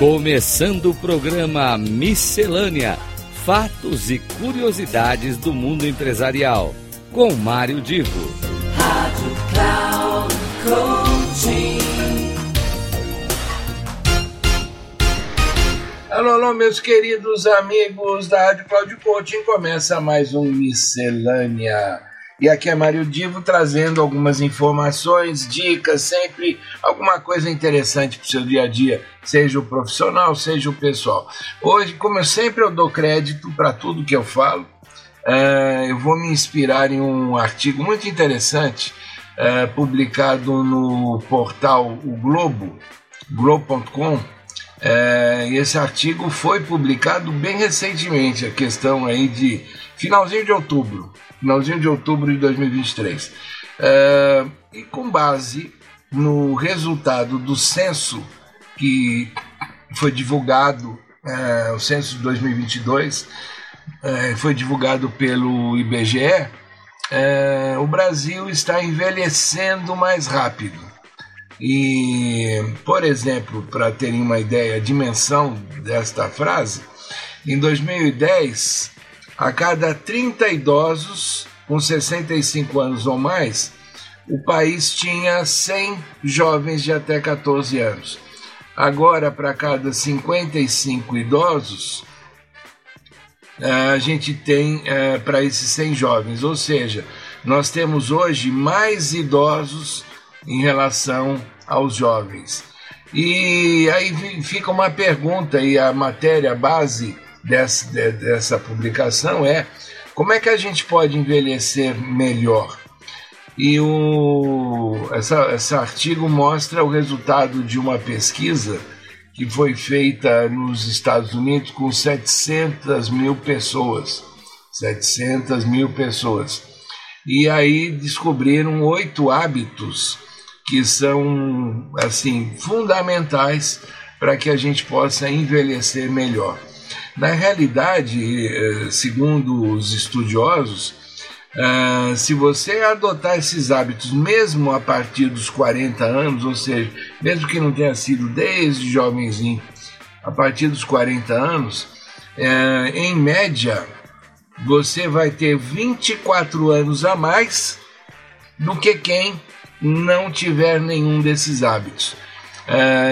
Começando o programa Miscelânea: Fatos e Curiosidades do Mundo Empresarial, com Mário Divo. Rádio Cloud Coaching. Alô, alô, meus queridos amigos da Rádio Cloud Coaching. Começa mais um Miscelânea. E aqui é Mário Divo trazendo algumas informações, dicas, sempre alguma coisa interessante para o seu dia a dia, seja o profissional, seja o pessoal. Hoje, como eu sempre eu dou crédito para tudo que eu falo, uh, eu vou me inspirar em um artigo muito interessante uh, publicado no portal O Globo, globo.com. Uh, e esse artigo foi publicado bem recentemente, a questão aí de finalzinho de outubro, finalzinho de outubro de 2023. Uh, e com base no resultado do censo que foi divulgado, uh, o censo de 2022, uh, foi divulgado pelo IBGE, o Brasil está envelhecendo mais rápido. E, por exemplo, para terem uma ideia, a dimensão desta frase, em 2010 a cada 30 idosos com 65 anos ou mais, o país tinha 100 jovens de até 14 anos. Agora, para cada 55 idosos, a gente tem para esses 100 jovens, ou seja, nós temos hoje mais idosos em relação aos jovens. E aí fica uma pergunta e a matéria base dessa, dessa publicação é como é que a gente pode envelhecer melhor. E o, essa, esse artigo mostra o resultado de uma pesquisa que foi feita nos Estados Unidos com 700 mil pessoas. 700 mil pessoas. E aí descobriram oito hábitos que são assim fundamentais para que a gente possa envelhecer melhor. Na realidade, eh, segundo os estudiosos, uh, se você adotar esses hábitos mesmo a partir dos 40 anos, ou seja, mesmo que não tenha sido desde jovenzinho, a partir dos 40 anos, uh, em média, você vai ter 24 anos a mais do que quem não tiver nenhum desses hábitos.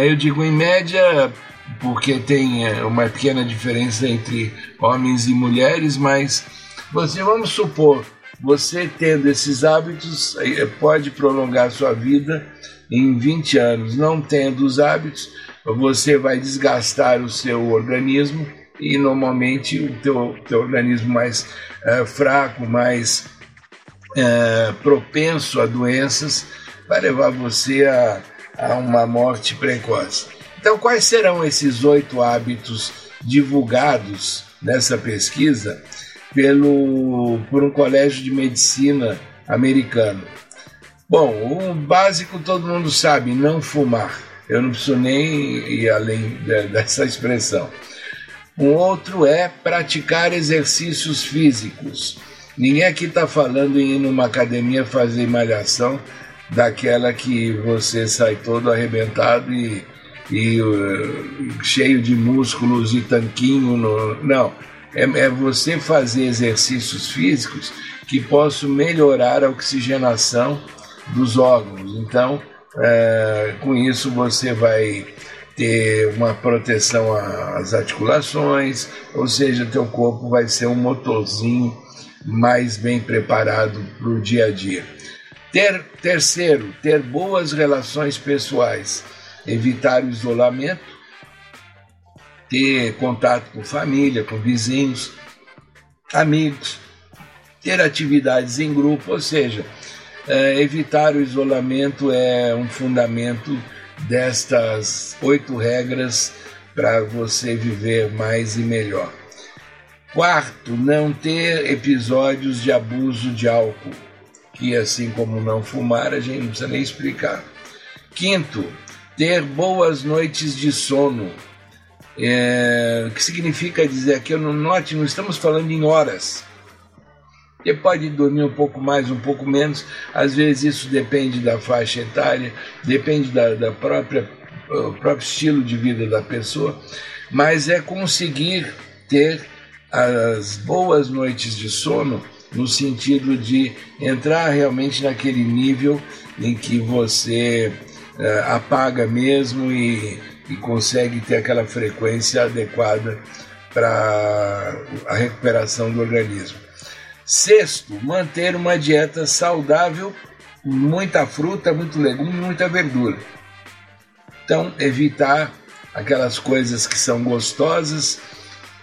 Eu digo em média porque tem uma pequena diferença entre homens e mulheres, mas você vamos supor, você tendo esses hábitos pode prolongar sua vida em 20 anos, não tendo os hábitos, você vai desgastar o seu organismo e normalmente o teu, teu organismo mais uh, fraco, mais uh, propenso a doenças, vai levar você a, a uma morte precoce. Então, quais serão esses oito hábitos divulgados nessa pesquisa pelo, por um colégio de medicina americano? Bom, o básico todo mundo sabe, não fumar. Eu não preciso nem ir além dessa expressão. Um outro é praticar exercícios físicos. Ninguém aqui está falando em ir numa academia fazer malhação daquela que você sai todo arrebentado e e uh, cheio de músculos e tanquinho. No... Não, é, é você fazer exercícios físicos que possam melhorar a oxigenação dos órgãos. Então, é, com isso você vai ter uma proteção às articulações, ou seja, teu corpo vai ser um motorzinho mais bem preparado para o dia a dia. Ter, terceiro, ter boas relações pessoais evitar o isolamento, ter contato com família, com vizinhos, amigos, ter atividades em grupo, ou seja, evitar o isolamento é um fundamento destas oito regras para você viver mais e melhor. Quarto, não ter episódios de abuso de álcool, que assim como não fumar, a gente não precisa nem explicar. Quinto, ter boas noites de sono. É, que significa dizer que eu não note, não estamos falando em horas. Você pode dormir um pouco mais, um pouco menos, às vezes isso depende da faixa etária, depende da, da própria o próprio estilo de vida da pessoa, mas é conseguir ter as boas noites de sono no sentido de entrar realmente naquele nível em que você uh, apaga mesmo e, e consegue ter aquela frequência adequada para a recuperação do organismo. Sexto, manter uma dieta saudável, muita fruta, muito legume, muita verdura. Então, evitar aquelas coisas que são gostosas,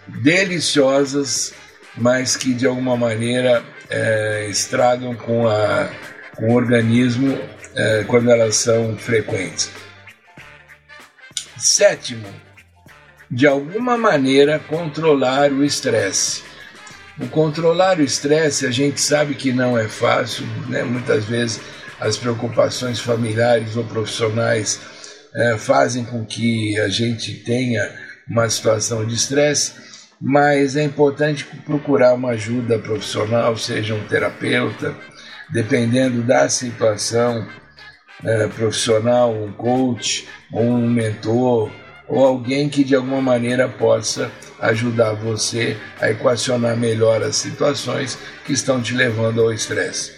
deliciosas, mas que de alguma maneira é, estragam com, a, com o organismo é, quando elas são frequentes. Sétimo, de alguma maneira controlar o estresse. O controlar o estresse, a gente sabe que não é fácil, né? muitas vezes as preocupações familiares ou profissionais é, fazem com que a gente tenha uma situação de estresse, mas é importante procurar uma ajuda profissional, seja um terapeuta, dependendo da situação é, profissional, um coach, um mentor, ou alguém que de alguma maneira possa ajudar você a equacionar melhor as situações que estão te levando ao estresse.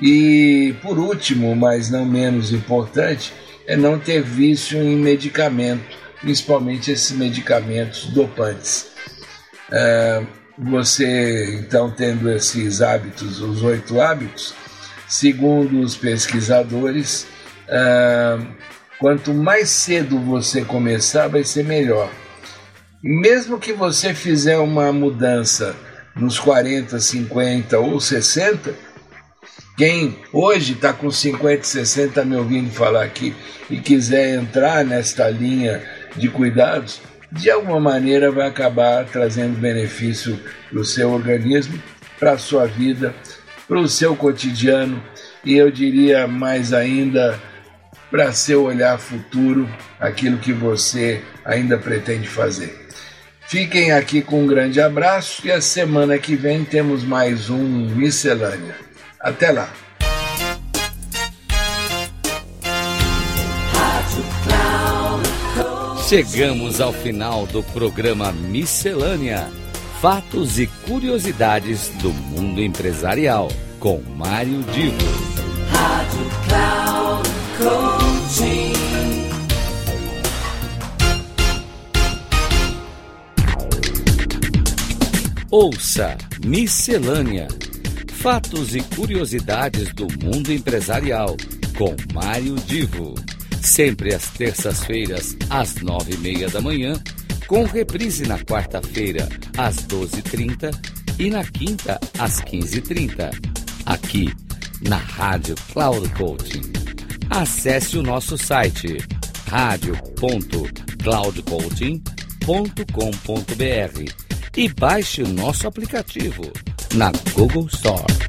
E por último, mas não menos importante, é não ter vício em medicamento, principalmente esses medicamentos dopantes. É, você então tendo esses hábitos, os oito hábitos, segundo os pesquisadores, é, quanto mais cedo você começar, vai ser melhor. Mesmo que você fizer uma mudança nos 40, 50 ou 60, quem hoje está com 50, 60 me ouvindo falar aqui e quiser entrar nesta linha de cuidados, de alguma maneira vai acabar trazendo benefício para o seu organismo, para a sua vida, para o seu cotidiano e eu diria mais ainda para seu olhar futuro, aquilo que você ainda pretende fazer. Fiquem aqui com um grande abraço e a semana que vem temos mais um Miscelânea. Até lá! Chegamos ao final do programa Miscelânea: Fatos e curiosidades do mundo empresarial, com Mário Divo. Rádio Cloud Coaching. Ouça Miscelânea: Fatos e curiosidades do mundo empresarial, com Mário Divo. Sempre às terças-feiras, às nove e meia da manhã, com reprise na quarta-feira, às doze e trinta na quinta, às quinze e trinta. Aqui, na Rádio Cloud Coaching. Acesse o nosso site radio.cloudcoaching.com.br e baixe o nosso aplicativo na Google Store.